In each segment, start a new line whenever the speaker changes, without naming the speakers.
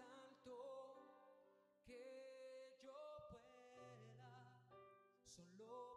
alto que yo pueda, solo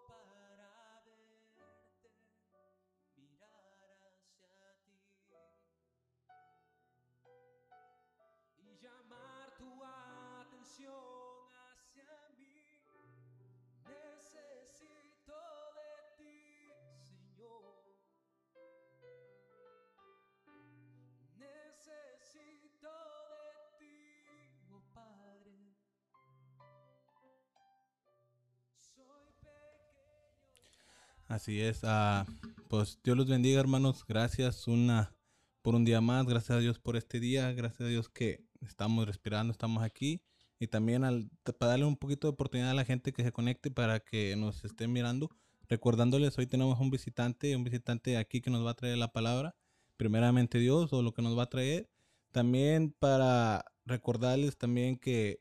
Así es. ah, pues Dios los bendiga, hermanos. Gracias una por un día más. Gracias a Dios por este día. Gracias a Dios que estamos respirando, estamos aquí. Y también al, para darle un poquito de oportunidad a la gente que se conecte para que nos esté mirando. Recordándoles, hoy tenemos un visitante, un visitante aquí que nos va a traer la palabra. Primeramente Dios o lo que nos va a traer. También para recordarles también que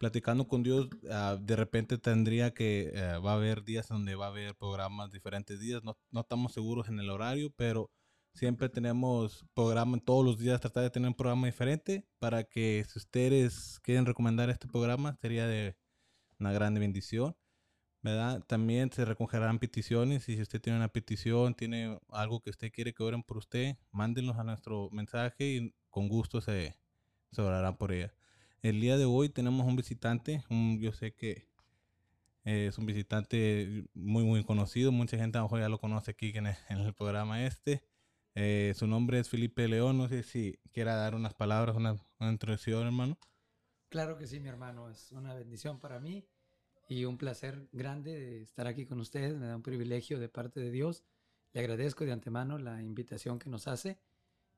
platicando con Dios, ah, de repente tendría que, eh, va a haber días donde va a haber programas diferentes días, no, no estamos seguros en el horario, pero siempre tenemos programa, todos los días tratar de tener un programa diferente para que si ustedes quieren recomendar este programa, sería de una gran bendición. ¿verdad? También se recogerán peticiones y si usted tiene una petición, tiene algo que usted quiere que oren por usted, mándenlos a nuestro mensaje y con gusto se, se orará por ella. El día de hoy tenemos un visitante, un- yo sé que eh, es un visitante muy muy conocido, mucha gente a lo mejor ya lo conoce aquí en el, en el programa este. Eh, su nombre es Felipe León, no sé si quiera dar unas palabras, una, una introducción, hermano.
Claro que sí, mi hermano. Es una bendición para mí y un placer grande de estar aquí con ustedes. Me da un privilegio de parte de Dios. Le agradezco de antemano la invitación que nos hace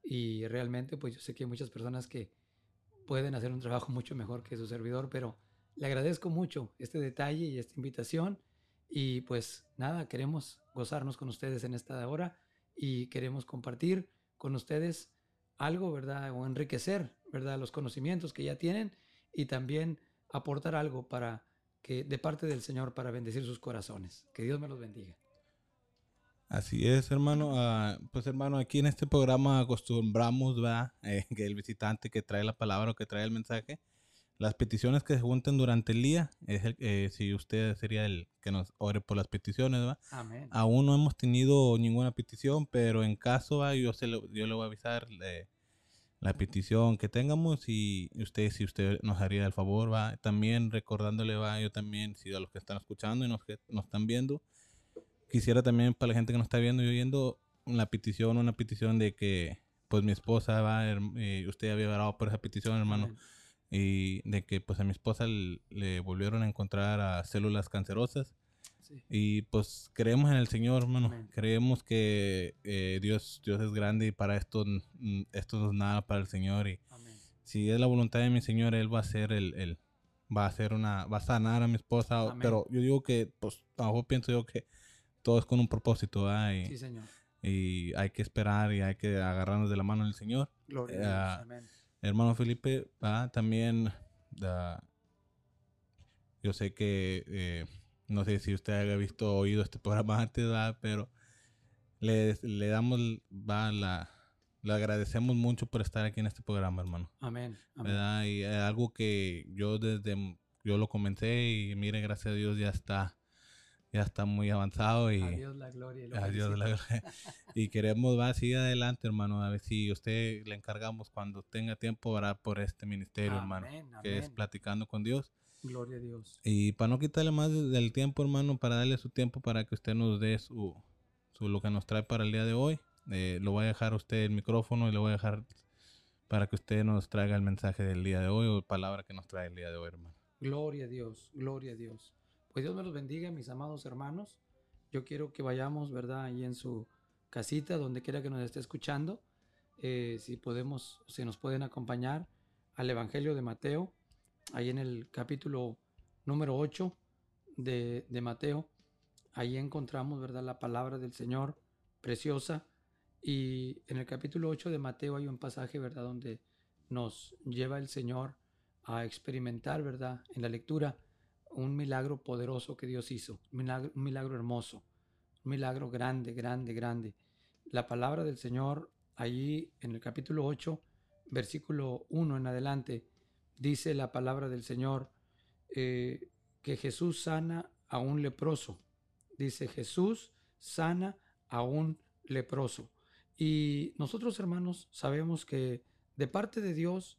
y realmente pues yo sé que hay muchas personas que pueden hacer un trabajo mucho mejor que su servidor, pero le agradezco mucho este detalle y esta invitación y pues nada, queremos gozarnos con ustedes en esta hora y queremos compartir con ustedes algo, ¿verdad? O enriquecer, ¿verdad? Los conocimientos que ya tienen y también aportar algo para que de parte del Señor para bendecir sus corazones. Que Dios me los bendiga.
Así es, hermano. Ah, pues, hermano, aquí en este programa acostumbramos, ¿verdad? Eh, que el visitante que trae la palabra o que trae el mensaje, las peticiones que se junten durante el día, es el, eh, si usted sería el que nos ore por las peticiones, ¿verdad?
Amén.
Aún no hemos tenido ninguna petición, pero en caso, ¿va? yo, se lo- yo le voy a avisar eh, la petición que tengamos y usted, si usted nos haría el favor, va también recordándole, va yo también, si a los que están escuchando y los que nos están viendo, quisiera también para la gente que nos está viendo y oyendo la petición, una petición de que, pues mi esposa va, eh, usted había orado por esa petición, hermano, y de que pues a mi esposa le volvieron a encontrar a células cancerosas.
Sí.
Y pues creemos en el Señor, hermano.
Amén.
Creemos que eh, Dios, Dios es grande y para esto, esto no es nada para el Señor. Y
Amén.
si es la voluntad de mi Señor, Él va a hacer el, el- va a hacer una, va a sanar a mi esposa.
Amén.
Pero yo digo que, pues, a pienso yo que todo es con un propósito, ¿verdad? Y,
Sí, Señor.
y hay que esperar y hay que agarrarnos de la mano del Señor.
Gloria
Eh,
a
ah,
Dios. Amén.
Hermano Felipe, ah, también ah, yo sé que eh, no sé si usted haya visto o oído este programa antes, ¿verdad? pero le, le damos va, la le agradecemos mucho por estar aquí en este programa, hermano.
Amén. Amén.
¿verdad? Y es algo que yo desde yo lo comencé y mire, gracias a Dios ya está ya está muy avanzado y
A Dios la gloria. y lo
Adiós, la- y queremos va seguir adelante, hermano. A ver si usted le encargamos cuando tenga tiempo orar por este ministerio, hermano,
Amén,
que es
amén.
platicando con Dios.
Gloria a Dios.
Y para no quitarle más de- del tiempo, hermano, para darle su tiempo para que usted nos dé su, su lo que nos trae para el día de hoy. Eh, lo voy a dejar a usted el micrófono y le voy a dejar para que usted nos traiga el mensaje del día de hoy o palabra que nos trae el día de hoy, hermano.
Gloria a Dios, gloria a Dios. Pues Dios me los bendiga, mis amados hermanos. Yo quiero que vayamos, ¿verdad? Ahí en su casita, donde quiera que nos esté escuchando. Eh, si podemos, si nos pueden acompañar al Evangelio de Mateo, ahí en el capítulo número 8 de, de Mateo. Ahí encontramos, ¿verdad? La palabra del Señor preciosa. Y en el capítulo 8 de Mateo hay un pasaje, ¿verdad? Donde nos lleva el Señor a experimentar, ¿verdad? En la lectura, un milagro poderoso que Dios hizo, un milagro, hermoso, un milagro grande, grande, grande. La palabra del Señor, allí en el capítulo 8, versículo 1 en adelante, dice la palabra del Señor eh, que Jesús sana a un leproso. Dice Jesús sana a un leproso. Y nosotros hermanos sabemos que de parte de Dios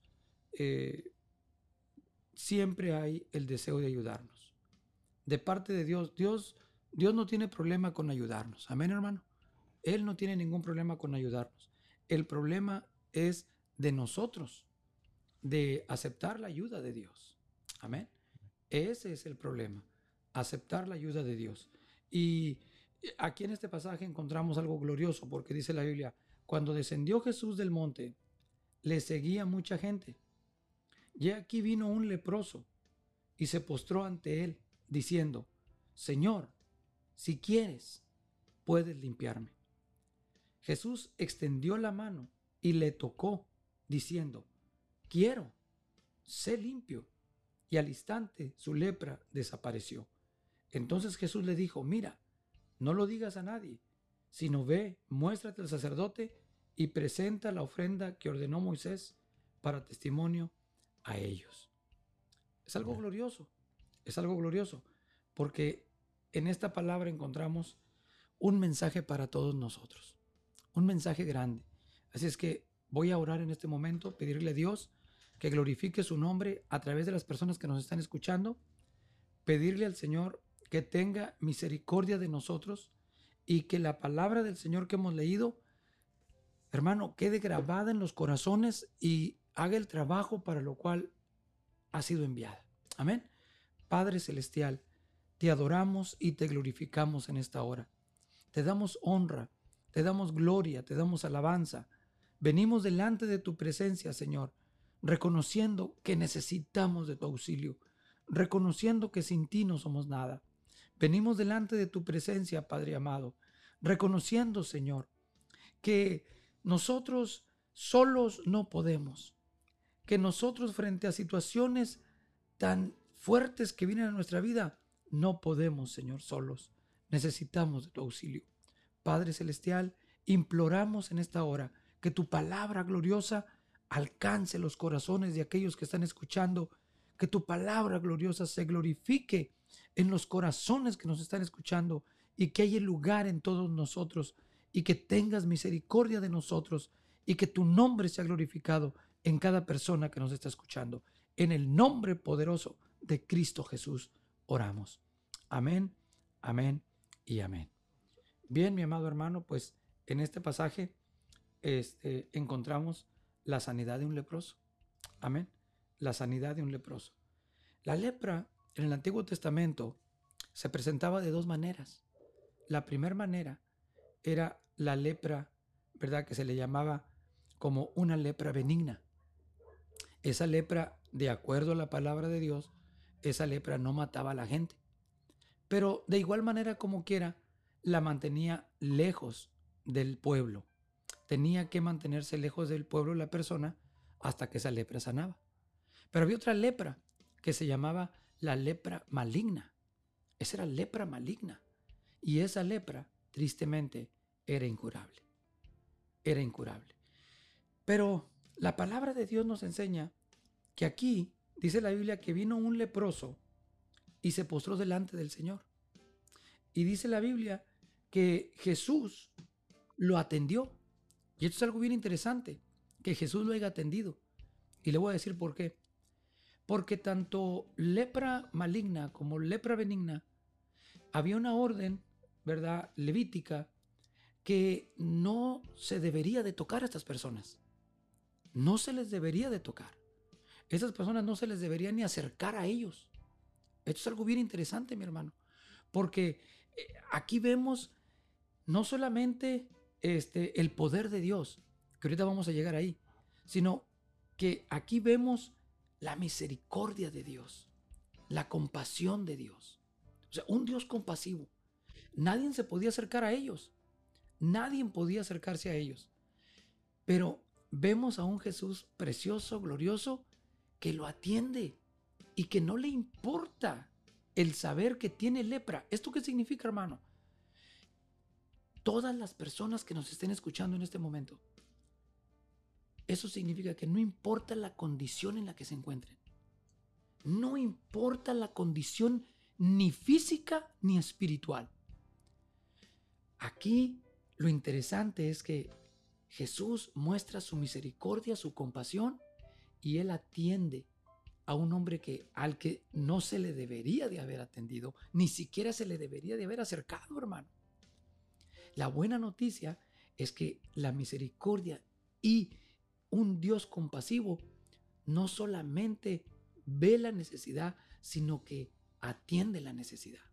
eh, siempre hay el deseo de ayudarnos. De parte de Dios, Dios, Dios no tiene problema con ayudarnos. Amén, hermano. Él no tiene ningún problema con ayudarnos. El problema es de nosotros, de aceptar la ayuda de Dios. Amén. Ese es el problema, aceptar la ayuda de Dios. Y aquí en este pasaje encontramos algo glorioso porque dice la Biblia, cuando descendió Jesús del monte, le seguía mucha gente. Y aquí vino un leproso y se postró ante él, diciendo, Señor, si quieres, puedes limpiarme. Jesús extendió la mano y le tocó, diciendo, quiero, sé limpio. Y al instante su lepra desapareció. Entonces Jesús le dijo, mira, no lo digas a nadie, sino ve, muéstrate al sacerdote y presenta la ofrenda que ordenó Moisés para testimonio a ellos. Es algo glorioso, es algo glorioso, porque en esta palabra encontramos un mensaje para todos nosotros, un mensaje grande. Así es que voy a orar en este momento, pedirle a Dios que glorifique su nombre a través de las personas que nos están escuchando, pedirle al Señor que tenga misericordia de nosotros y que la palabra del Señor que hemos leído, hermano, quede grabada en los corazones y haga el trabajo para lo cual ha sido enviada. Amén. Padre Celestial, te adoramos y te glorificamos en esta hora. Te damos honra, te damos gloria, te damos alabanza. Venimos delante de tu presencia, Señor, reconociendo que necesitamos de tu auxilio, reconociendo que sin ti no somos nada. Venimos delante de tu presencia, Padre amado, reconociendo, Señor, que nosotros solos no podemos, que nosotros frente a situaciones tan fuertes que vienen a nuestra vida, no podemos, Señor, solos. Necesitamos de tu auxilio. Padre Celestial, imploramos en esta hora que tu palabra gloriosa alcance los corazones de aquellos que están escuchando, que tu palabra gloriosa se glorifique en los corazones que nos están escuchando y que haya lugar en todos nosotros y que tengas misericordia de nosotros y que tu nombre sea glorificado en cada persona que nos está escuchando. En el nombre poderoso de Cristo Jesús oramos. Amén, amén y amén. Bien, mi amado hermano, pues en este pasaje este, encontramos la sanidad de un leproso. Amén. La sanidad de un leproso. La lepra en el Antiguo Testamento se presentaba de dos maneras. La primera manera era la lepra, ¿verdad? Que se le llamaba como una lepra benigna. Esa lepra, de acuerdo a la palabra de Dios, esa lepra no mataba a la gente. Pero de igual manera como quiera, la mantenía lejos del pueblo. Tenía que mantenerse lejos del pueblo la persona hasta que esa lepra sanaba. Pero había otra lepra que se llamaba la lepra maligna. Esa era lepra maligna. Y esa lepra, tristemente, era incurable. Era incurable. Pero la palabra de Dios nos enseña que aquí dice la Biblia que vino un leproso y se postró delante del Señor. Y dice la Biblia que Jesús lo atendió. Y esto es algo bien interesante, que Jesús lo haya atendido. Y le voy a decir por qué. Porque tanto lepra maligna como lepra benigna, había una orden, ¿verdad? Levítica, que no se debería de tocar a estas personas no se les debería de tocar. Esas personas no se les debería ni acercar a ellos. Esto es algo bien interesante, mi hermano, porque eh, aquí vemos no solamente este, el poder de Dios, que ahorita vamos a llegar ahí, sino que aquí vemos la misericordia de Dios, la compasión de Dios. O sea, un Dios compasivo. Nadie se podía acercar a ellos. Nadie podía acercarse a ellos. Pero vemos a un Jesús precioso, glorioso, que lo atiende y que no le importa el saber que tiene lepra. ¿Esto qué significa, hermano? Todas las personas que nos estén escuchando en este momento, eso significa que no importa la condición en la que se encuentren. No importa la condición ni física ni espiritual. Aquí lo interesante es que Jesús muestra su misericordia, su compasión y él atiende a un hombre que al que no se le debería de haber atendido, ni siquiera se le debería de haber acercado, hermano. La buena noticia es que la misericordia y un Dios compasivo no solamente ve la necesidad, sino que atiende la necesidad.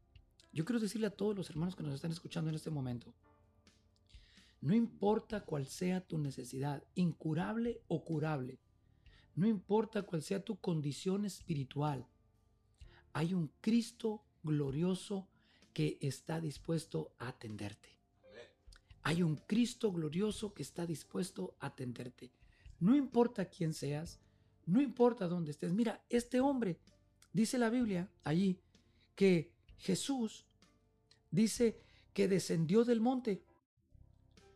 Yo quiero decirle a todos los hermanos que nos están escuchando en este momento, no importa cuál sea tu necesidad, incurable o curable, no importa cuál sea tu condición espiritual, hay un Cristo glorioso que está dispuesto a atenderte. Hay un Cristo glorioso que está dispuesto a atenderte. No importa quién seas, no importa dónde estés. Mira, este hombre, dice la Biblia allí, que Jesús dice que descendió del monte.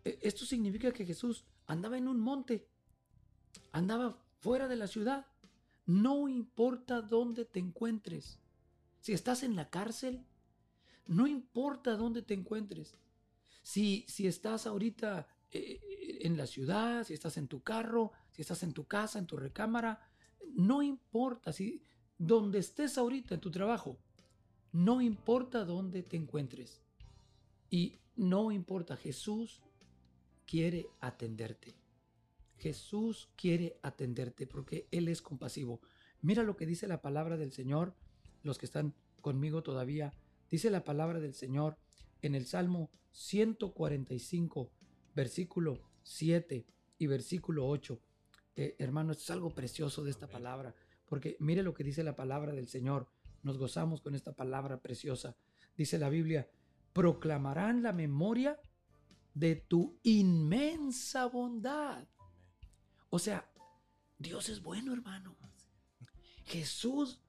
E, esto significa que Jesús andaba en un monte, andaba fuera de la ciudad. No importa dónde te encuentres. Si estás en la cárcel, no importa dónde te encuentres. Si, si estás ahorita eh, en la ciudad, si estás en tu carro, si estás en tu casa, en tu recámara, no importa si donde estés ahorita en tu trabajo, no importa dónde te encuentres. Y no importa, Jesús quiere atenderte. Jesús quiere atenderte porque Él es compasivo. Mira lo que dice la palabra del Señor, los que están conmigo todavía. Dice la palabra del Señor en el Salmo 145, versículo 7 y versículo 8. Eh, hermano, esto es algo precioso de esta palabra, porque mire lo que dice la palabra del Señor. Nos gozamos con esta palabra preciosa. Dice la Biblia, proclamarán la memoria de tu inmensa bondad. O sea, Dios es bueno, hermano. Jesús,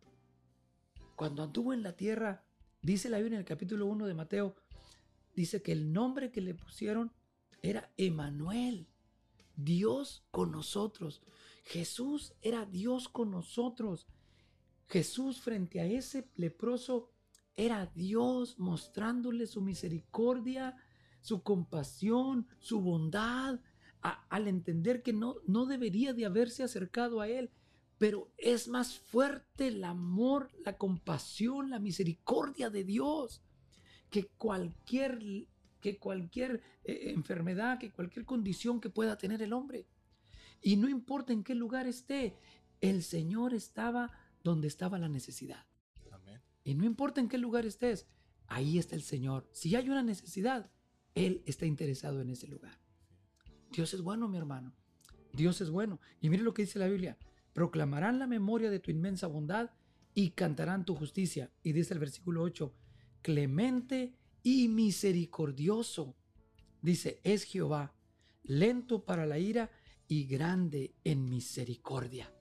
cuando anduvo en la tierra, dice la Biblia en el capítulo 1 de Mateo, dice que el nombre que le pusieron era Emanuel, Dios con nosotros. Jesús era Dios con nosotros. Jesús frente a ese leproso era Dios mostrándole su misericordia, su compasión, su bondad, al entender que no, no debería de haberse acercado a él. Pero es más fuerte el amor, la compasión, la misericordia de Dios que cualquier, que cualquier eh, enfermedad, que cualquier condición que pueda tener el hombre. Y no importa en qué lugar esté, el Señor estaba donde estaba la necesidad. Y no importa en qué lugar estés, ahí está el Señor. Si hay una necesidad, Él está interesado en ese lugar. Dios es bueno, mi hermano. Dios es bueno. Y mire lo que dice la Biblia. Proclamarán la memoria de tu inmensa bondad y cantarán tu justicia. Y dice el versículo 8, clemente y misericordioso. Dice, es Jehová, lento para la ira y grande en misericordia.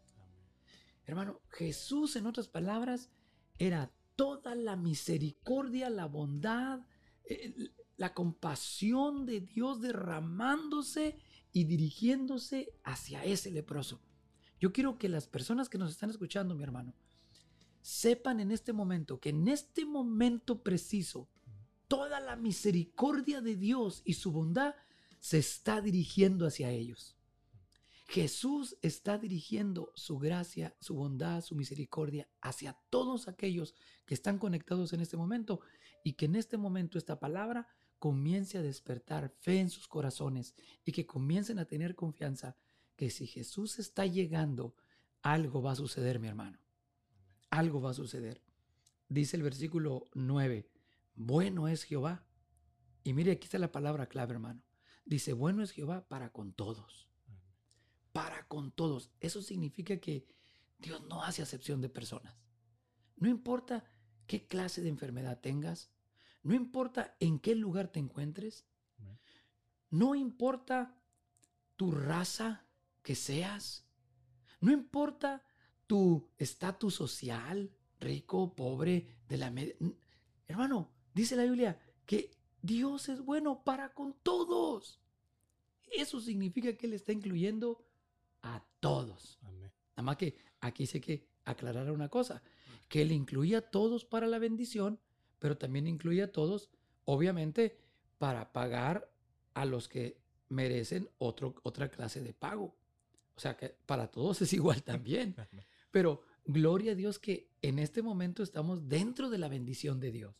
Hermano, Jesús, en otras palabras, era toda la misericordia, la bondad, eh, la compasión de Dios derramándose y dirigiéndose hacia ese leproso. Yo quiero que las personas que nos están escuchando, mi hermano, sepan en este momento que en este momento preciso, toda la misericordia de Dios y su bondad se está dirigiendo hacia ellos. Jesús está dirigiendo su gracia, su bondad, su misericordia hacia todos aquellos que están conectados en este momento y que en este momento esta palabra comience a despertar fe en sus corazones y que comiencen a tener confianza que si Jesús está llegando, algo va a suceder, mi hermano algo va a suceder. Dice el versículo 9, bueno es Jehová. Y mire, aquí está la palabra clave, hermano. Dice, bueno es Jehová para con todos. Para con todos. Eso significa que Dios no hace acepción de personas. No importa qué clase de enfermedad tengas, no importa en qué lugar te encuentres, no importa tu raza que seas, no importa tu estatus social, rico, pobre, de la media. Hermano, dice la Biblia que Dios es bueno para con todos. Eso significa que Él está incluyendo a todos. Nada más que aquí sé que aclarara una cosa, que Él incluía a todos para la bendición, pero también incluía a todos, obviamente, para pagar a los que merecen otro, otra clase de pago. O sea que para todos es igual también. Pero gloria a Dios que en este momento estamos dentro de la bendición de Dios.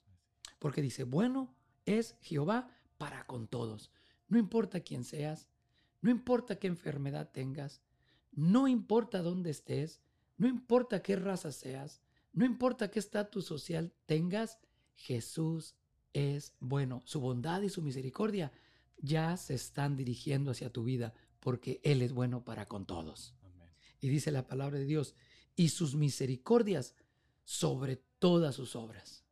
Porque dice, bueno es Jehová para con todos. No importa quién seas, no importa qué enfermedad tengas, no importa dónde estés, no importa qué raza seas, no importa qué estatus social tengas, Jesús es bueno. Su bondad y su misericordia ya se están dirigiendo hacia tu vida porque Él es bueno para con todos.
Amén.
Y dice la palabra de Dios, y sus misericordias sobre todas sus obras.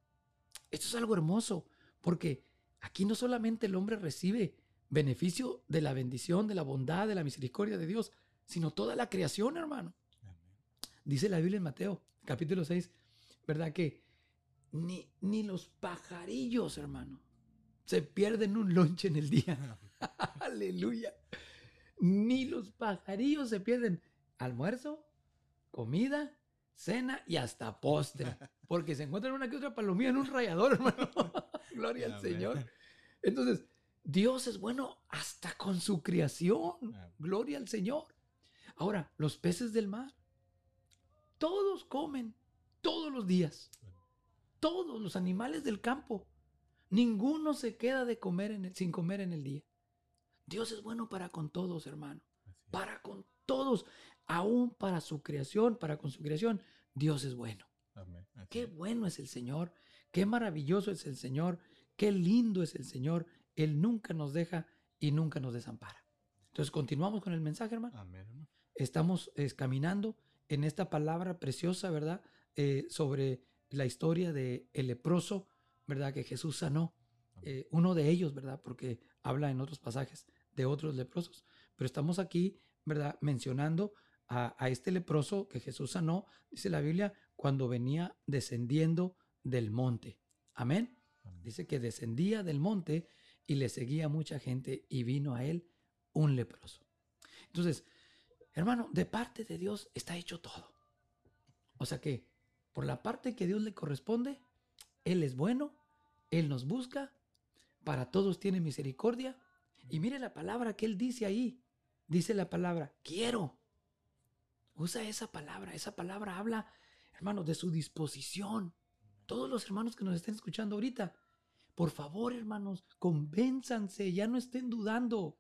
Esto es algo hermoso, porque aquí no solamente el hombre recibe beneficio de la bendición, de la bondad, de la misericordia de Dios, sino toda la creación, hermano.
Amén.
Dice la Biblia en Mateo, capítulo 6, ¿verdad? Que ni, ni los pajarillos, hermano, se pierden un lonche en el día. Aleluya. Ni los pajarillos se pierden almuerzo, comida, cena y hasta postre. Porque se encuentran una que otra palomilla en un rallador, hermano. Gloria al. Señor. Entonces, Dios es bueno hasta con su creación.
Amén.
Gloria al Señor. Ahora, los peces del mar, todos comen todos los días. Todos los animales del campo. Ninguno se queda de comer en el- sin comer en el día. Dios es bueno para con todos, hermano. Para con todos. Aún para su creación, para con su creación. Dios es bueno.
Amén.
Qué bueno es el Señor, qué maravilloso es el Señor, qué lindo es el Señor. Él nunca nos deja y nunca nos desampara. Entonces continuamos con el mensaje, hermano.
Amén, hermano.
Estamos eh, caminando en esta palabra preciosa, ¿verdad? Eh, sobre la historia de el leproso, ¿verdad? Que Jesús sanó. Eh, uno de ellos, ¿verdad? Porque habla en otros pasajes de otros leprosos. Pero estamos aquí, ¿verdad? Mencionando a, a este leproso que Jesús sanó, dice la Biblia, cuando venía descendiendo del monte. Amén.
Amén.
Dice que descendía del monte y le seguía mucha gente y vino a él un leproso. Entonces, hermano, de parte de Dios está hecho todo. O sea que, por la parte que Dios le corresponde, Él es bueno, Él nos busca, para todos tiene misericordia. Y mire la palabra que Él dice ahí. Dice la palabra, quiero. Usa esa palabra. Esa palabra habla, hermano, de su disposición. Todos los hermanos que nos estén escuchando ahorita, por favor, hermanos, convénzanse, ya no estén dudando.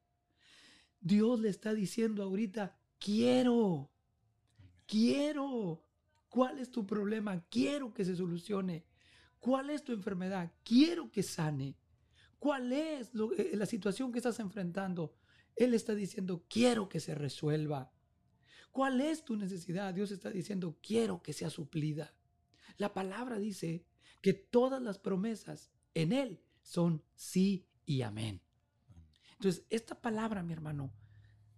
Dios le está diciendo ahorita, quiero, quiero. ¿Cuál es tu problema? Quiero que se solucione. ¿Cuál es tu enfermedad? Quiero que sane. ¿Cuál es lo- eh, la situación que estás enfrentando? Él está diciendo, quiero que se resuelva. ¿Cuál es tu necesidad? Dios está diciendo, quiero que sea suplida. La palabra dice que todas las promesas en Él son sí y amén. Entonces, esta palabra, mi hermano,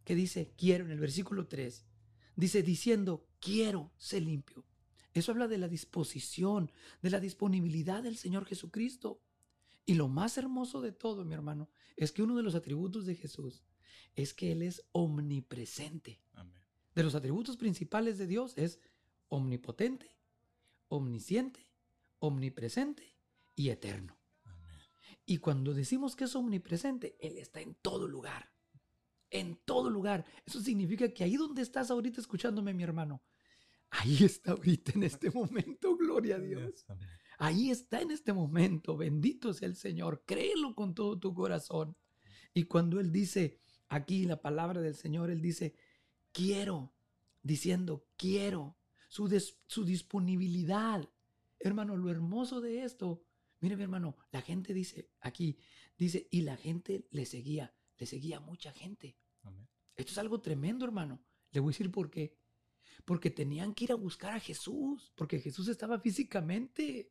que dice quiero en el versículo 3, dice diciendo quiero ser limpio. Eso habla de la disposición, de la disponibilidad del Señor Jesucristo. Y lo más hermoso de todo, mi hermano, es que uno de los atributos de Jesús es que Él es omnipresente.
Amén.
De los atributos principales de Dios es omnipotente, omnisciente, omnipresente y eterno.
Amén.
Y cuando decimos que es omnipresente, Él está en todo lugar. En todo lugar. Eso significa que ahí donde estás ahorita escuchándome, mi hermano, ahí está ahorita en este momento, gloria a Dios. Ahí está en este momento. Bendito sea el Señor. Créelo con todo tu corazón. Y cuando Él dice aquí la palabra del Señor, Él dice, quiero, diciendo, quiero, su, des- su disponibilidad. Hermano, lo hermoso de esto, mire mi hermano, la gente dice aquí, dice, y la gente le seguía, le seguía mucha gente.
Amén.
Esto es algo tremendo, hermano. Le voy a decir por qué. Porque tenían que ir a buscar a Jesús, porque Jesús estaba físicamente.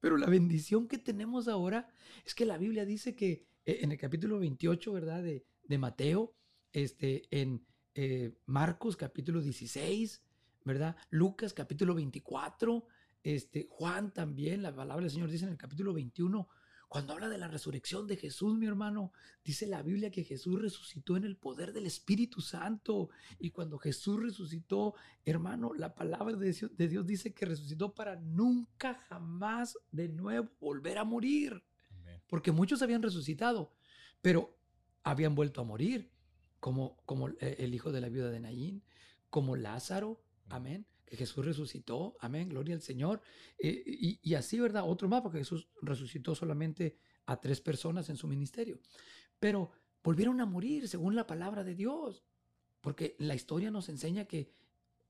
Pero la bendición que tenemos ahora es que la Biblia dice que eh, en el capítulo 28, ¿verdad? De, de Mateo, este, en eh, Marcos capítulo 16, ¿verdad? Lucas capítulo 24, este, Juan también, la palabra del Señor dice en el capítulo 21, Cuando habla de la resurrección de Jesús, mi hermano, dice la Biblia que Jesús resucitó en el poder del Espíritu Santo. Y cuando Jesús resucitó, hermano, la palabra de Dios, de Dios dice que resucitó para nunca jamás de nuevo volver a morir.
Amén.
Porque muchos habían resucitado, pero habían vuelto a morir, como, como eh, el hijo de la viuda de Naín, como Lázaro, amén, Jesús resucitó, amén, gloria al Señor. Eh, y, y así, ¿verdad? Otro más, porque Jesús resucitó solamente a tres personas en su ministerio. Pero volvieron a morir según la palabra de Dios, porque la historia nos enseña que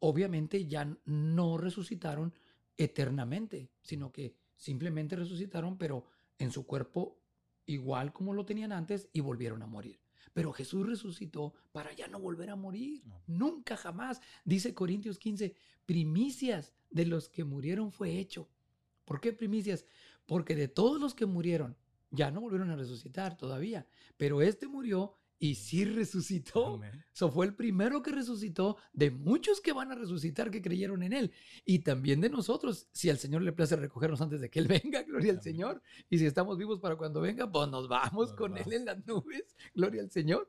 obviamente ya no resucitaron eternamente, sino que simplemente resucitaron, pero en su cuerpo igual como lo tenían antes y volvieron a morir. Pero Jesús resucitó para ya no volver a morir. Nunca jamás. Dice Corintios 15, primicias de los que murieron fue hecho. ¿Por qué primicias? Porque de todos los que murieron, ya no volvieron a resucitar todavía. Pero este murió y sí resucitó. Eso fue el primero que resucitó de muchos que van a resucitar que creyeron en Él. Y también de nosotros, si al Señor le place recogernos antes de que Él venga, gloria al. Señor. Y si estamos vivos para cuando venga, pues nos vamos
Nos
con
vamos.
Él en las nubes, gloria al Señor.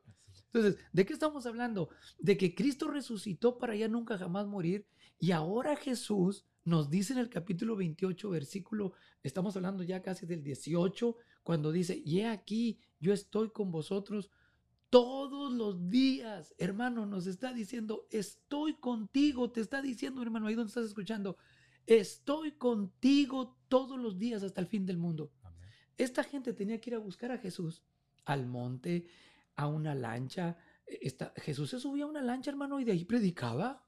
Entonces, ¿de qué estamos hablando? De que Cristo resucitó para ya nunca jamás morir y ahora Jesús nos dice en el capítulo 28, versículo, estamos hablando ya casi del 18, cuando dice, y he aquí, yo estoy con vosotros todos los días, hermano, nos está diciendo, estoy contigo, te está diciendo, hermano, ahí donde estás escuchando, estoy contigo todos los días hasta el fin del mundo.
Amén.
Esta gente tenía que ir a buscar a Jesús al monte, a una lancha. Esta- Jesús se subía a una lancha, hermano, y de ahí predicaba.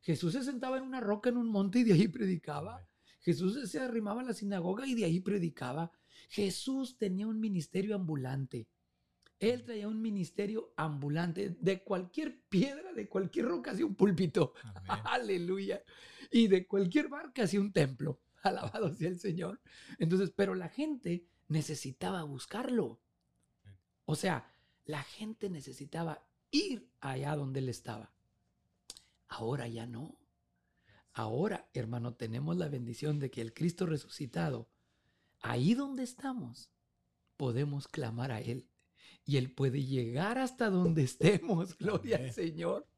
Jesús se sentaba en una roca en un monte y de ahí predicaba.
Amén.
Jesús se arrimaba a la sinagoga y de ahí predicaba. Jesús tenía un ministerio ambulante. Él traía un ministerio ambulante. De cualquier piedra, de cualquier roca, hacía un púlpito. Aleluya. Y de cualquier barca hacía un templo. Alabado sea el Señor. Entonces, pero la gente necesitaba buscarlo. O sea, la gente necesitaba ir allá donde él estaba. Ahora ya no. Ahora, hermano, tenemos la bendición de que el Cristo resucitado, ahí donde estamos, podemos clamar a Él. Y Él puede llegar hasta donde estemos. Gloria al. Señor.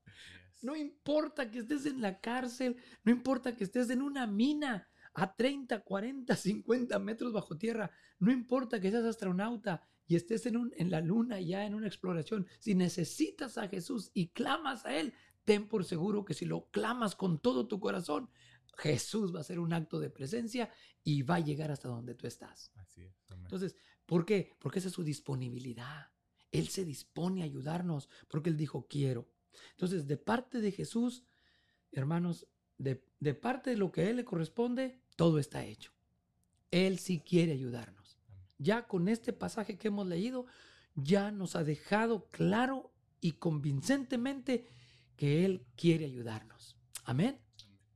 No importa que estés en la cárcel, no importa que estés en una mina a 30, 40, 50 metros bajo tierra, no importa que seas astronauta y estés en, un, en la luna ya en una exploración, si necesitas a Jesús y clamas a Él, ten por seguro que si lo clamas con todo tu corazón, Jesús va a hacer un acto de presencia y va a llegar hasta donde tú estás.
Así es.
Entonces, ¿por qué? Porque esa es su disponibilidad. Él se dispone a ayudarnos porque Él dijo, quiero. Entonces, de parte de Jesús, hermanos, de, de parte de lo que a Él le corresponde, todo está hecho. Él sí quiere ayudarnos. Ya con este pasaje que hemos leído, ya nos ha dejado claro y convincentemente que Él quiere ayudarnos. Amén.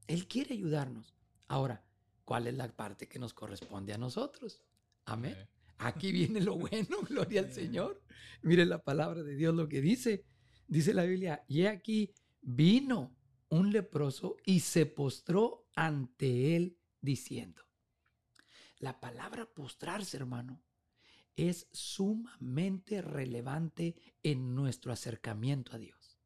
Él quiere ayudarnos. Ahora, ¿cuál es la parte que nos corresponde a nosotros? Amén. Aquí viene lo bueno, gloria al. Señor. Mire la palabra de Dios lo que dice. Dice la Biblia, y aquí vino un leproso y se postró ante él diciendo. La palabra postrarse, hermano, es sumamente relevante en nuestro acercamiento a Dios.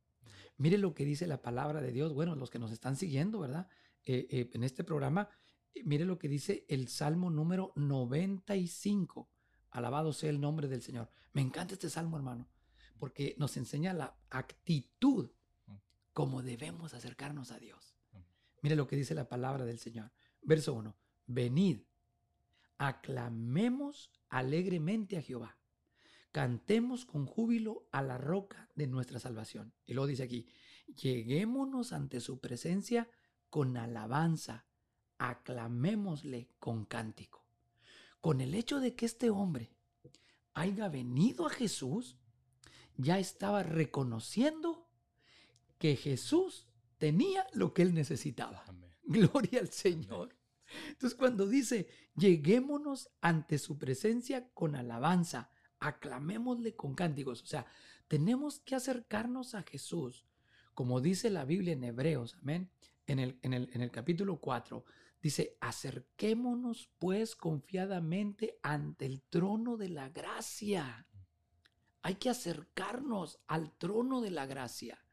Mire lo que dice la palabra de Dios. Bueno, los que nos están siguiendo, ¿verdad? Eh, eh, en este programa, eh, mire lo que dice el Salmo número 95. Alabado sea el nombre del Señor. Me encanta este salmo, hermano, porque nos enseña la actitud como debemos acercarnos a Dios. Mire lo que dice la palabra del Señor. Verso 1. Venid, aclamemos alegremente a Jehová. Cantemos con júbilo a la roca de nuestra salvación. Y luego dice aquí, lleguémonos ante su presencia con alabanza, aclamémosle con cántico. Con el hecho de que este hombre haya venido a Jesús, ya estaba reconociendo que Jesús tenía lo que él necesitaba.
Amén.
Gloria al Señor. Entonces cuando dice, lleguémonos ante su presencia con alabanza, aclamémosle con cánticos. O sea, tenemos que acercarnos a Jesús, como dice la Biblia en Hebreos, amén. En el, en el, en el capítulo 4, Dice, acerquémonos pues confiadamente ante el trono de la gracia. Hay que acercarnos al trono de la gracia.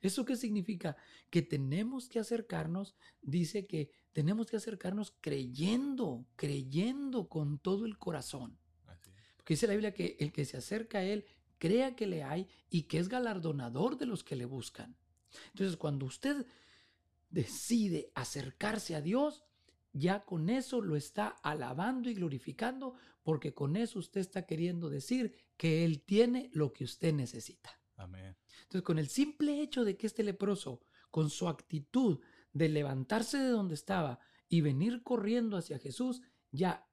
¿Eso qué significa? Que tenemos que acercarnos, dice que tenemos que acercarnos creyendo, creyendo con todo el corazón. Porque dice la Biblia que el que se acerca a Él crea que le hay y que es galardonador de los que le buscan. Entonces, cuando usted decide acercarse a Dios, ya con eso lo está alabando y glorificando, porque con eso usted está queriendo decir que Él tiene lo que usted necesita.
Amén.
Entonces, con el simple hecho de que este leproso, con su actitud de levantarse de donde estaba y venir corriendo hacia Jesús, ya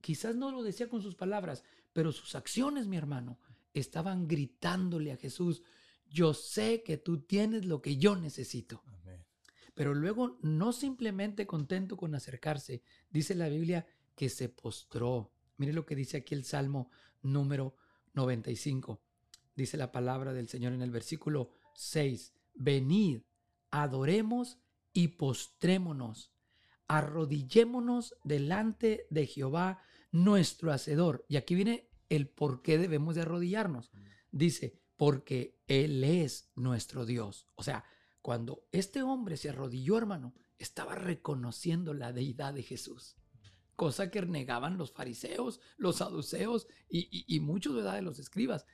quizás no lo decía con sus palabras, pero sus acciones, mi hermano, estaban gritándole a Jesús, yo sé que tú tienes lo que yo necesito.
Amén.
Pero luego, no simplemente contento con acercarse, dice la Biblia que se postró. Mire lo que dice aquí el Salmo número 95. Dice la palabra del Señor en el versículo 6. Venid, adoremos y postrémonos. Arrodillémonos delante de Jehová, nuestro Hacedor. Y aquí viene el por qué debemos de arrodillarnos. Dice, porque Él es nuestro Dios. O sea, cuando este hombre se arrodilló, hermano, estaba reconociendo la deidad de Jesús. Cosa que negaban los fariseos, los saduceos y, y- y muchos de los escribas.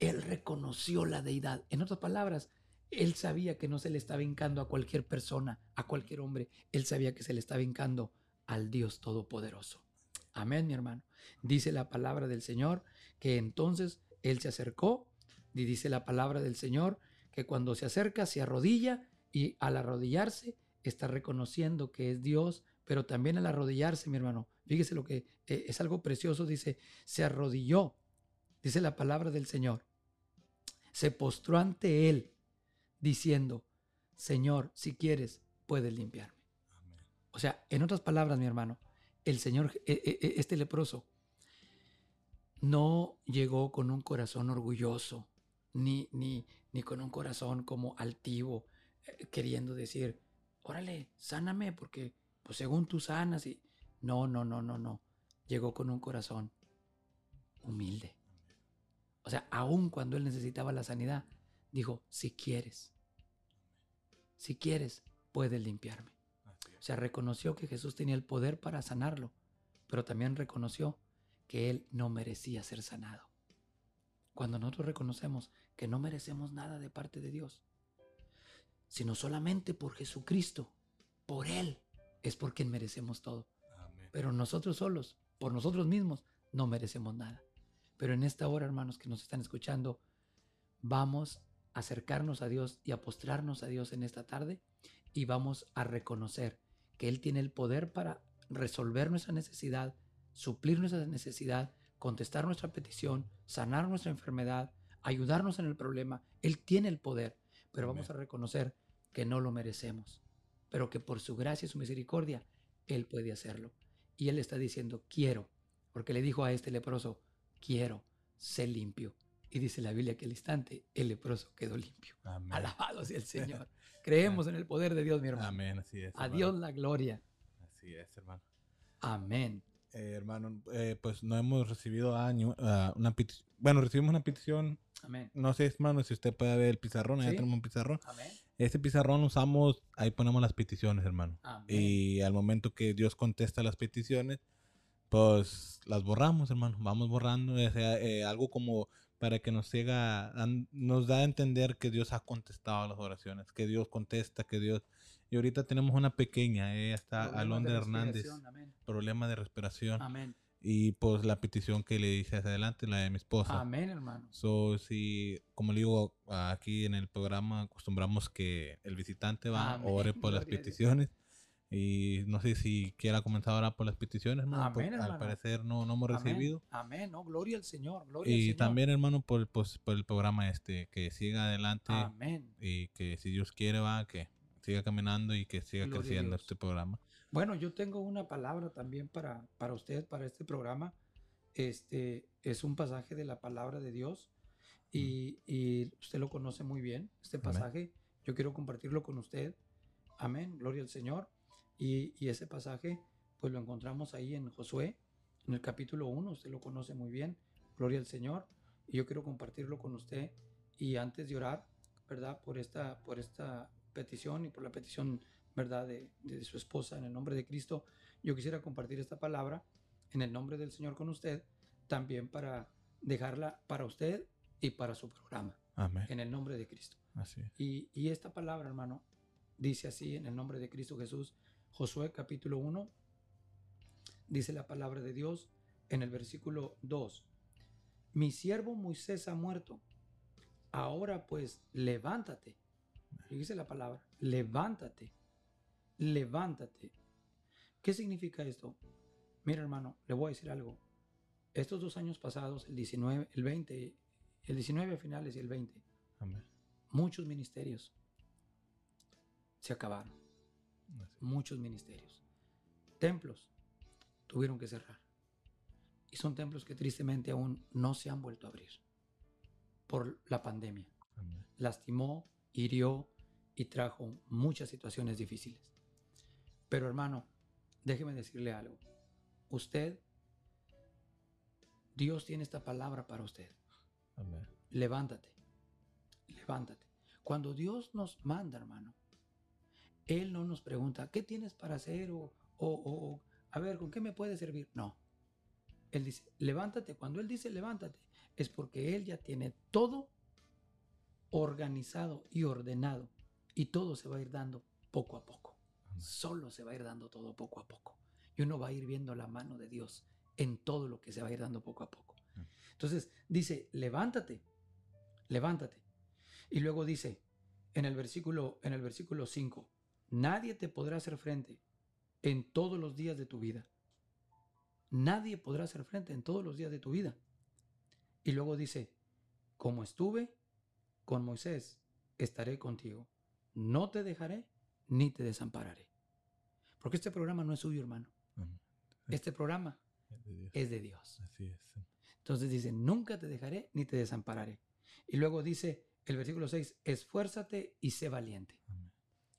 Él reconoció la deidad. En otras palabras, él sabía que no se le estaba hincando a cualquier persona, a cualquier hombre. Él sabía que se le estaba hincando al Dios Todopoderoso. Amén, mi hermano. Dice la palabra del Señor que entonces él se acercó y dice la palabra del Señor que cuando se acerca se arrodilla y al arrodillarse está reconociendo que es Dios, pero también al arrodillarse, mi hermano, fíjese lo que eh, es algo precioso, dice, se arrodilló, dice la palabra del Señor, se postró ante él diciendo, Señor, si quieres, puedes limpiarme.
Amén.
O sea, en otras palabras, mi hermano, el Señor, eh, eh, este leproso, no llegó con un corazón orgulloso, ni, ni, ni con un corazón como altivo, eh, queriendo decir, órale, sáname, porque pues según tú sanas y... No, no, no, no, no. Llegó con un corazón humilde. O sea, aun cuando él necesitaba la sanidad, dijo, si quieres, si quieres, puedes limpiarme. O sea, reconoció que Jesús tenía el poder para sanarlo, pero también reconoció que él no merecía ser sanado. Cuando nosotros reconocemos que no merecemos nada de parte de Dios, sino solamente por Jesucristo, por Él, es por quien merecemos todo.
Amén.
Pero nosotros solos, por nosotros mismos, no merecemos nada. Pero en esta hora, hermanos que nos están escuchando, vamos a acercarnos a Dios y a postrarnos a Dios en esta tarde y vamos a reconocer que Él tiene el poder para resolver nuestra necesidad, suplir nuestra necesidad, contestar nuestra petición, sanar nuestra enfermedad, ayudarnos en el problema. Él tiene el poder, pero vamos a reconocer que no lo merecemos, pero que por su gracia y su misericordia, Él puede hacerlo. Y Él está diciendo, quiero, porque le dijo a este leproso, quiero, sé limpio. Y dice la Biblia que al instante el leproso quedó limpio.
Amén.
Alabado sea el Señor. Creemos en el poder de Dios, mi hermano.
Amén, así es.
A. Dios la gloria.
Así es, hermano.
Amén.
Eh, hermano, eh, pues no hemos recibido año, ah, una petición. Bueno, recibimos una petición.
Amén.
No sé, hermano, si usted puede ver el pizarrón.
Sí.
tenemos un pizarrón.
Amén.
Ese pizarrón usamos, ahí ponemos las peticiones, hermano.
Amén.
Y al momento que Dios contesta las peticiones, pues las borramos, hermano. Vamos borrando. O sea, eh, algo como para que nos llega, nos da a entender que Dios ha contestado las oraciones, que Dios contesta, que Dios... Y ahorita tenemos una pequeña, ella está Alondra Hernández,
Amén.
problema de respiración.
Amén.
Y pues la petición que le hice hacia adelante, la de mi esposa.
Amén, hermano.
So, si, como le digo, aquí en el programa acostumbramos que el visitante va,
Amén,
ore por las
gloria Dios.
peticiones. Y no sé si quiera comenzar ahora por las peticiones, hermano,
Amén,
porque
hermano.
al parecer no, no hemos
Amén.
recibido.
Amén. No, gloria al Señor. Gloria al
Y
Señor.
también, hermano, por, pues, por el programa este, que siga adelante
Amén.
y que si Dios quiere va, que siga caminando y que siga
Gloria
creciendo este programa.
Bueno, yo tengo una palabra también para, para usted, para este programa. Este es un pasaje de la palabra de Dios y, y usted lo conoce muy bien, este
Amén.
pasaje. Yo quiero compartirlo con usted. Amén, gloria al Señor. Y, y ese pasaje, pues lo encontramos ahí en Josué, en el capítulo 1, usted lo conoce muy bien, gloria al Señor. Y yo quiero compartirlo con usted. Y antes de orar, ¿verdad? Por esta, por esta petición y por la petición, ¿verdad? De, de su esposa, en el nombre de Cristo, yo quisiera compartir esta palabra en el nombre del Señor con usted, también para dejarla para usted y para su programa,
Amén.
en el nombre de Cristo.
Así es.
Y, y esta palabra, hermano, dice así en el nombre de Cristo Jesús, Josué capítulo 1, dice la palabra de Dios en el versículo 2. Mi siervo Moisés ha muerto. Ahora pues, levántate. Dice la palabra, levántate, levántate. ¿Qué significa esto? Mira, hermano, le voy a decir algo. Estos dos años pasados, el 19, el 20, el 19 a finales y el 20,
Amén.
muchos ministerios se acabaron.
Así
Muchos ministerios. Templos tuvieron que cerrar. Y son templos que tristemente aún no se han vuelto a abrir por la pandemia.
Amén.
Lastimó, hirió y trajo muchas situaciones difíciles. Pero hermano, déjeme decirle algo. Usted, Dios tiene esta palabra para usted.
Amén.
levántate, levántate. Cuando Dios nos manda, hermano, Él no nos pregunta, ¿qué tienes para hacer? O, o, o, a ver, ¿con qué me puede servir? No. Él dice, levántate. Cuando Él dice levántate, es porque Él ya tiene todo organizado y ordenado. Y todo se va a ir dando poco a poco.
Amén.
Solo se va a ir dando todo poco a poco. Y uno va a ir viendo la mano de Dios en todo lo que se va a ir dando poco a poco. Entonces dice, levántate, levántate. Y luego dice en el versículo en el versículo 5, nadie te podrá hacer frente en todos los días de tu vida. Nadie podrá hacer frente en todos los días de tu vida. Y luego dice, como estuve con Moisés, estaré contigo. No te dejaré ni te desampararé. Porque este programa no es suyo, hermano. Este programa
Es de Dios.
es de Dios.
Así es.
Entonces dice, nunca te dejaré ni te desampararé. Y luego dice el versículo 6, esfuérzate y sé valiente.
Amén.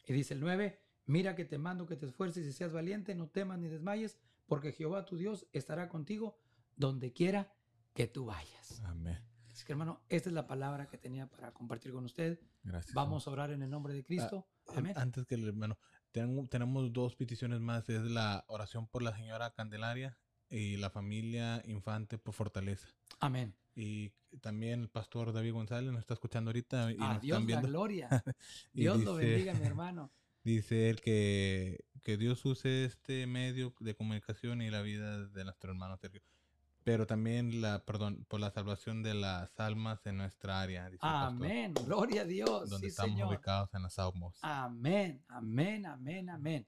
Y dice el 9, mira que te mando que te esfuerces y seas valiente, no temas ni desmayes, porque Jehová tu Dios estará contigo donde quiera que tú vayas.
Amén.
Así que hermano, esta es la palabra que tenía para compartir con usted.
Gracias.
Vamos a orar en el nombre de Cristo.
An-
Amén.
Antes que el hermano, tenemos dos peticiones más. Es la oración por la señora Candelaria y la familia Infante por fortaleza.
Amén.
Y también el pastor David González nos está escuchando ahorita y
A
nos
Dios
están
la
viendo.
gloria. Dios lo
dice-
bendiga, mi hermano.
Dice él que, que Dios use este medio de comunicación y la vida de nuestro hermano Sergio. Pero también la, perdón, por la salvación de las almas en nuestra área. el pastor,
Amén. Gloria a Dios.
donde
Sí,
estamos
Señor.
ubicados en las Saumos.
Amén, amén, amén, amén.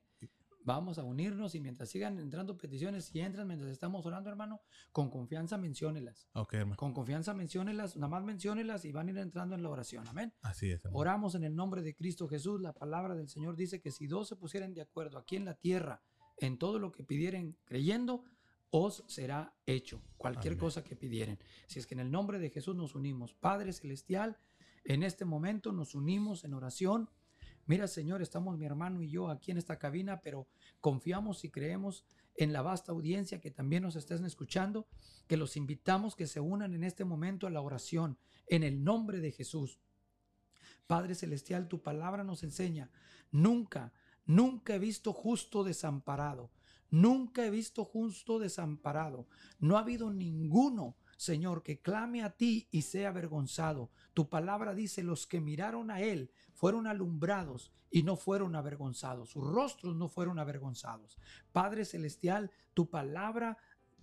Vamos a unirnos y mientras sigan entrando peticiones, si entran mientras estamos orando, hermano, con confianza menciónelas.
Ok, hermano.
Con confianza menciónelas, nada más menciónelas y van a ir entrando en la oración. Amén.
Así es. hermano.
Oramos en el nombre de Cristo Jesús. La palabra del Señor dice que si dos se pusieran de acuerdo aquí en la tierra en todo lo que pidieren creyendo, os será hecho cualquier
Amén.
cosa que pidieren. Si es que en el nombre de Jesús nos unimos, Padre Celestial, en este momento nos unimos en oración. Mira, Señor, estamos mi hermano y yo aquí en esta cabina, pero confiamos y creemos en la vasta audiencia que también nos estén escuchando, que los invitamos que se unan en este momento a la oración en el nombre de Jesús. Padre Celestial, tu palabra nos enseña, nunca, nunca he visto justo desamparado, nunca he visto justo desamparado, no ha habido ninguno, Señor, que clame a ti y sea avergonzado. Tu palabra dice, los que miraron a Él fueron alumbrados y no fueron avergonzados, sus rostros no fueron avergonzados. Padre Celestial, tu palabra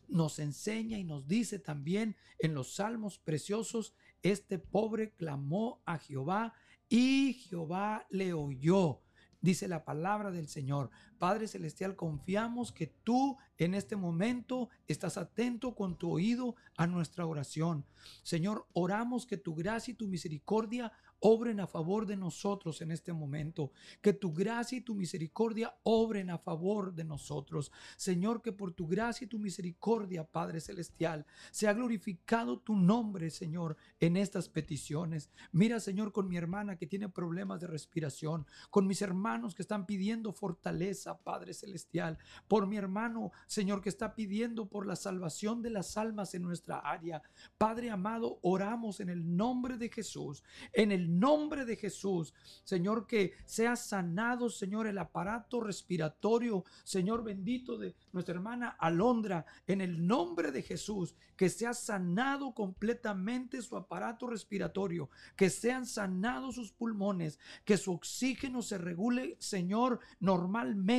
nos enseña y nos dice también en los salmos preciosos, este pobre clamó a Jehová y Jehová le oyó. Dice la palabra del Señor. Padre Celestial, confiamos que tú en este momento estás atento con tu oído a nuestra oración. Señor, oramos que tu gracia y tu misericordia obren a favor de nosotros en este momento. Que tu gracia y tu misericordia obren a favor de nosotros. Señor, que por tu gracia y tu misericordia, Padre Celestial, sea glorificado tu nombre, Señor, en estas peticiones. Mira, Señor, con mi hermana que tiene problemas de respiración, con mis hermanos que están pidiendo fortaleza Padre Celestial, por mi hermano, Señor, que está pidiendo por la salvación de las almas en nuestra área. Padre amado, oramos en el nombre de Jesús, en el nombre de Jesús, Señor, que sea sanado, Señor, el aparato respiratorio, Señor bendito de nuestra hermana Alondra, en el nombre de Jesús, que sea sanado completamente su aparato respiratorio, que sean sanados sus pulmones, que su oxígeno se regule, Señor, normalmente.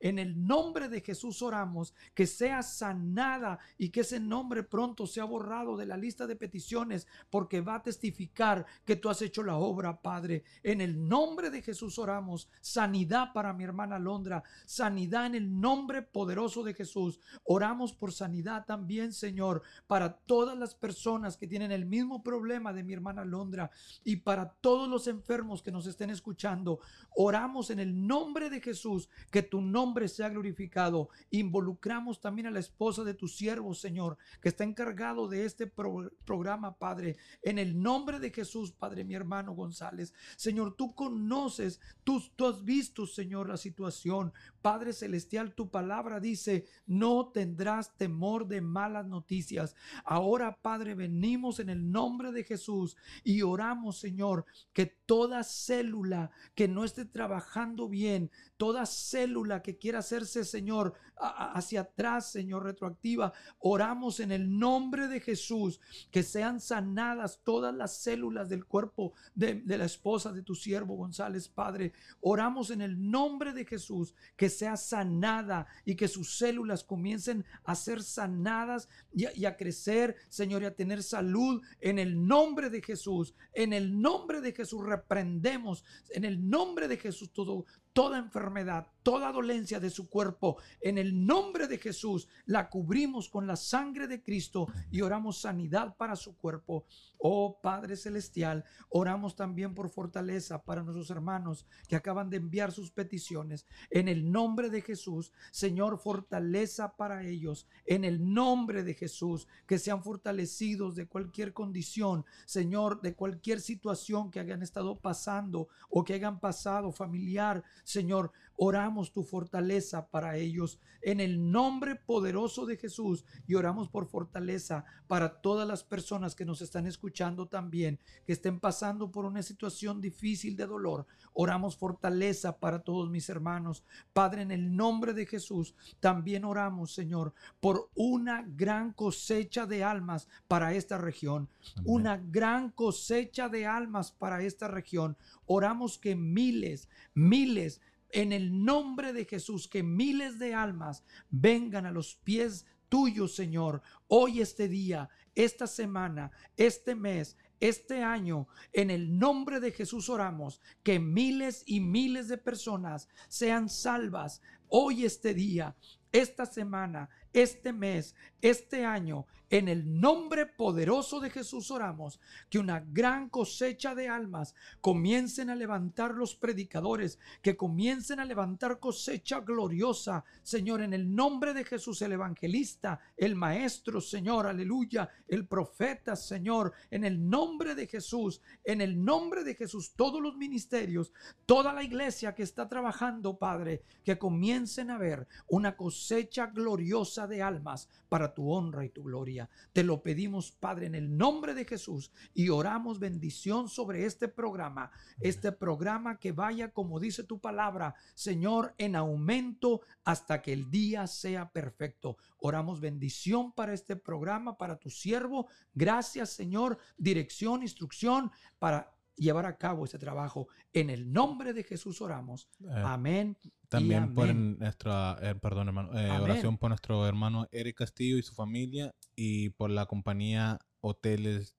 En el nombre de Jesús oramos, que sea sanada y que ese nombre pronto sea borrado de la lista de peticiones, porque va a testificar que tú has hecho la obra, Padre. En el nombre de Jesús oramos, sanidad para mi hermana Londra, sanidad en el nombre poderoso de Jesús. Oramos por sanidad también, Señor, para todas las personas que tienen el mismo problema de mi hermana Londra y para todos los enfermos que nos estén escuchando. Oramos en el nombre de Jesús, que tu nombre sea glorificado. Involucramos también a la esposa de tu siervo, Señor, que está encargado de este pro- programa, Padre. En el nombre de Jesús, Padre, mi hermano González. Señor, tú conoces, tú has visto, Señor, la situación. Padre Celestial, tu palabra dice, no tendrás temor de malas noticias. Ahora, Padre, venimos en el nombre de Jesús y oramos, Señor, que toda célula que no esté trabajando bien, toda célula que quiera hacerse, Señor, hacia atrás, Señor, retroactiva, oramos en el nombre de Jesús, que sean sanadas todas las células del cuerpo de, de la esposa de tu siervo González, Padre. Oramos en el nombre de Jesús, que sea sanada y que sus células comiencen a ser sanadas y a, crecer, Señor, y a tener salud en el nombre de Jesús. En el nombre de Jesús reprendemos, en el nombre de Jesús todo, toda enfermedad, toda dolencia de su cuerpo. En el nombre de Jesús la cubrimos con la sangre de Cristo y oramos sanidad para su cuerpo. Oh Padre Celestial, oramos también por fortaleza para nuestros hermanos que acaban de enviar sus peticiones. En el nombre de Jesús, Señor, fortaleza para ellos. En el nombre de Jesús, que sean fortalecidos de cualquier condición, Señor, de cualquier situación que hayan estado pasando o que hayan pasado familiar. Señor, oramos tu fortaleza para ellos en el nombre poderoso de Jesús y oramos por fortaleza para todas las personas que nos están escuchando también, que estén pasando por una situación difícil de dolor. Oramos fortaleza para todos mis hermanos. Padre, en el nombre de Jesús, también oramos, Señor, por una gran cosecha de almas para esta región una gran cosecha de almas para esta región. Oramos que miles, miles, en el nombre de Jesús, que miles de almas vengan a los pies tuyos, Señor, hoy este día, esta semana, este mes. Este año, en el nombre de Jesús oramos que miles y miles de personas sean salvas hoy este día, esta semana, este mes, este año, en el nombre poderoso de Jesús oramos que una gran cosecha de almas comiencen a levantar los predicadores, que comiencen a levantar cosecha gloriosa, Señor, en el nombre de Jesús, el evangelista, el maestro, Señor, aleluya, el profeta, Señor, en el nombre de Jesús, en el nombre de Jesús, todos los ministerios, toda la iglesia que está trabajando, Padre, que comiencen a ver una cosecha gloriosa de almas para tu honra y tu gloria. Te lo pedimos, Padre, en el nombre de Jesús y oramos bendición sobre este programa, este programa que vaya, como dice tu palabra, Señor, en aumento hasta que el día sea perfecto. Oramos bendición para este programa, para tu siervo. Gracias, Señor. Dirección, instrucción para llevar a cabo este trabajo. En el nombre de Jesús oramos.
Eh,
Amén.
También por
amén.
nuestra, eh, perdón hermano, eh, oración por nuestro hermano Eric Castillo y su familia y por la compañía Hoteles,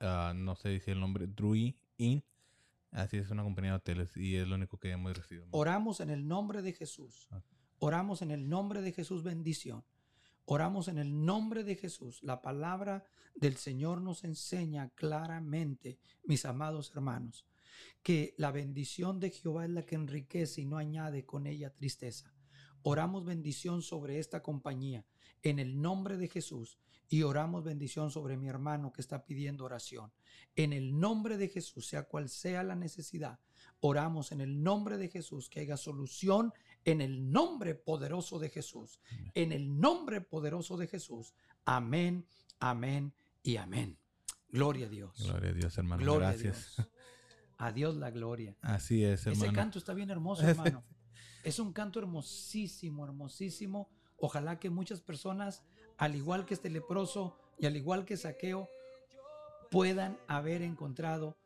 ah, no sé decir el nombre, Drui Inn. Así es una compañía de hoteles y es lo único que hemos recibido.
Oramos en el nombre de Jesús.
Ah.
Oramos en el nombre de Jesús bendición. Oramos en el nombre de Jesús. La palabra del Señor nos enseña claramente, mis amados hermanos, que la bendición de Jehová es la que enriquece y no añade con ella tristeza. Oramos bendición sobre esta compañía en el nombre de Jesús y oramos bendición sobre mi hermano que está pidiendo oración. En el nombre de Jesús, sea cual sea la necesidad, oramos en el nombre de Jesús que haya solución En el nombre poderoso de Jesús. En el nombre poderoso de Jesús. Amén, amén y amén. Gloria a Dios.
Gloria a Dios, hermano.
Gloria
Gracias.
a Dios. A Dios la gloria.
Así es,
Ese
hermano.
canto está bien hermoso, hermano. es un canto hermosísimo, hermosísimo. Ojalá que muchas personas, al igual que este leproso y al igual que Saqueo, puedan haber encontrado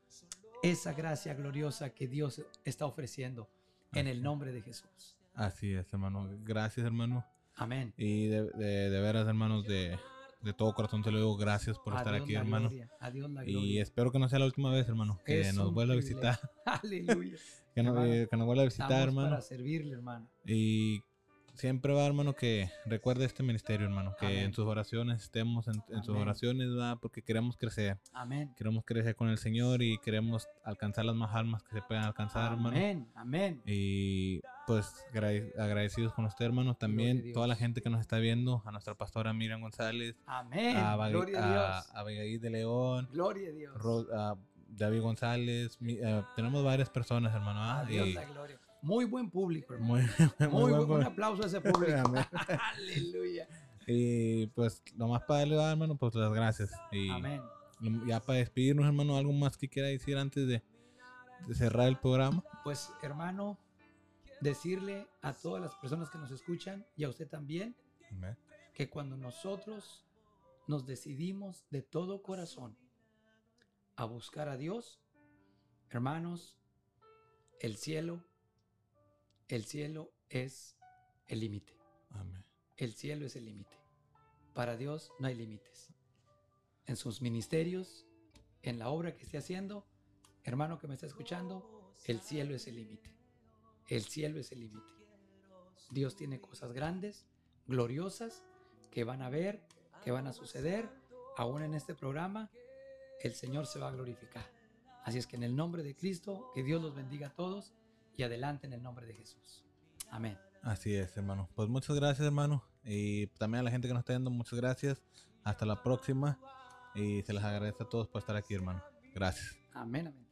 esa gracia gloriosa que Dios está ofreciendo en el nombre de Jesús.
Así es, hermano. Gracias, hermano.
Amén.
Y de, de, de veras, hermanos, de, de todo corazón te lo digo, gracias por
A
estar
Dios
aquí,
la
hermano.
gloria, a Dios la
Y espero que no sea la última vez, hermano. Que
Es
nos vuelva a visitar.
Aleluya.
Que nos,
Hermano,
que nos vuelva a visitar,
Estamos
hermano.
para servirle, hermano.
Y siempre va, hermano, que recuerde este ministerio, hermano. Que
Amén.
en sus oraciones estemos en, en sus
Amén.
oraciones, ¿verdad? Porque queremos crecer.
Amén.
Queremos crecer con el Señor y queremos alcanzar las más almas que se puedan alcanzar, hermano.
Amén. Amén.
Y pues agrade- agradecidos con usted, hermano. También
a
toda la gente que nos está viendo, a nuestra pastora Miriam González,
Amén.
a,
Gloria a
a
Dios.
Abigail de León,
Gloria a Dios.
Ro- a David González. mi- eh, tenemos varias personas, hermano.
A
¿ah?
Dios
Y
la gloria. Muy buen público,
muy, muy
Muy,
buen
buen, un
pro-
aplauso a ese público. Aleluya.
Y pues, nomás para darle, hermano, pues las gracias. Y
Amén.
ya para despedirnos, hermano, algo más que quiera decir antes de, de cerrar el programa.
Pues, hermano, decirle a todas las personas que nos escuchan y a usted también
Amén.
que cuando nosotros nos decidimos de todo corazón a buscar a Dios, hermanos, el cielo, el cielo es el límite.
Amén.
El cielo es el límite. Para Dios no hay límites. En sus ministerios, en la obra que esté haciendo, hermano que me está escuchando, el cielo es el límite. El cielo es el límite. Dios tiene cosas grandes, gloriosas, que van a ver, que van a suceder. Aún en este programa, el Señor se va a glorificar. Así es que en el nombre de Cristo, que Dios los bendiga a todos y adelante en el nombre de Jesús. Amén.
Así es, hermano. Pues muchas gracias, hermano. Y también a la gente que nos está viendo, muchas gracias. Hasta la próxima. Y se les agradece a todos por estar aquí, hermano. Gracias.
Amén, amén.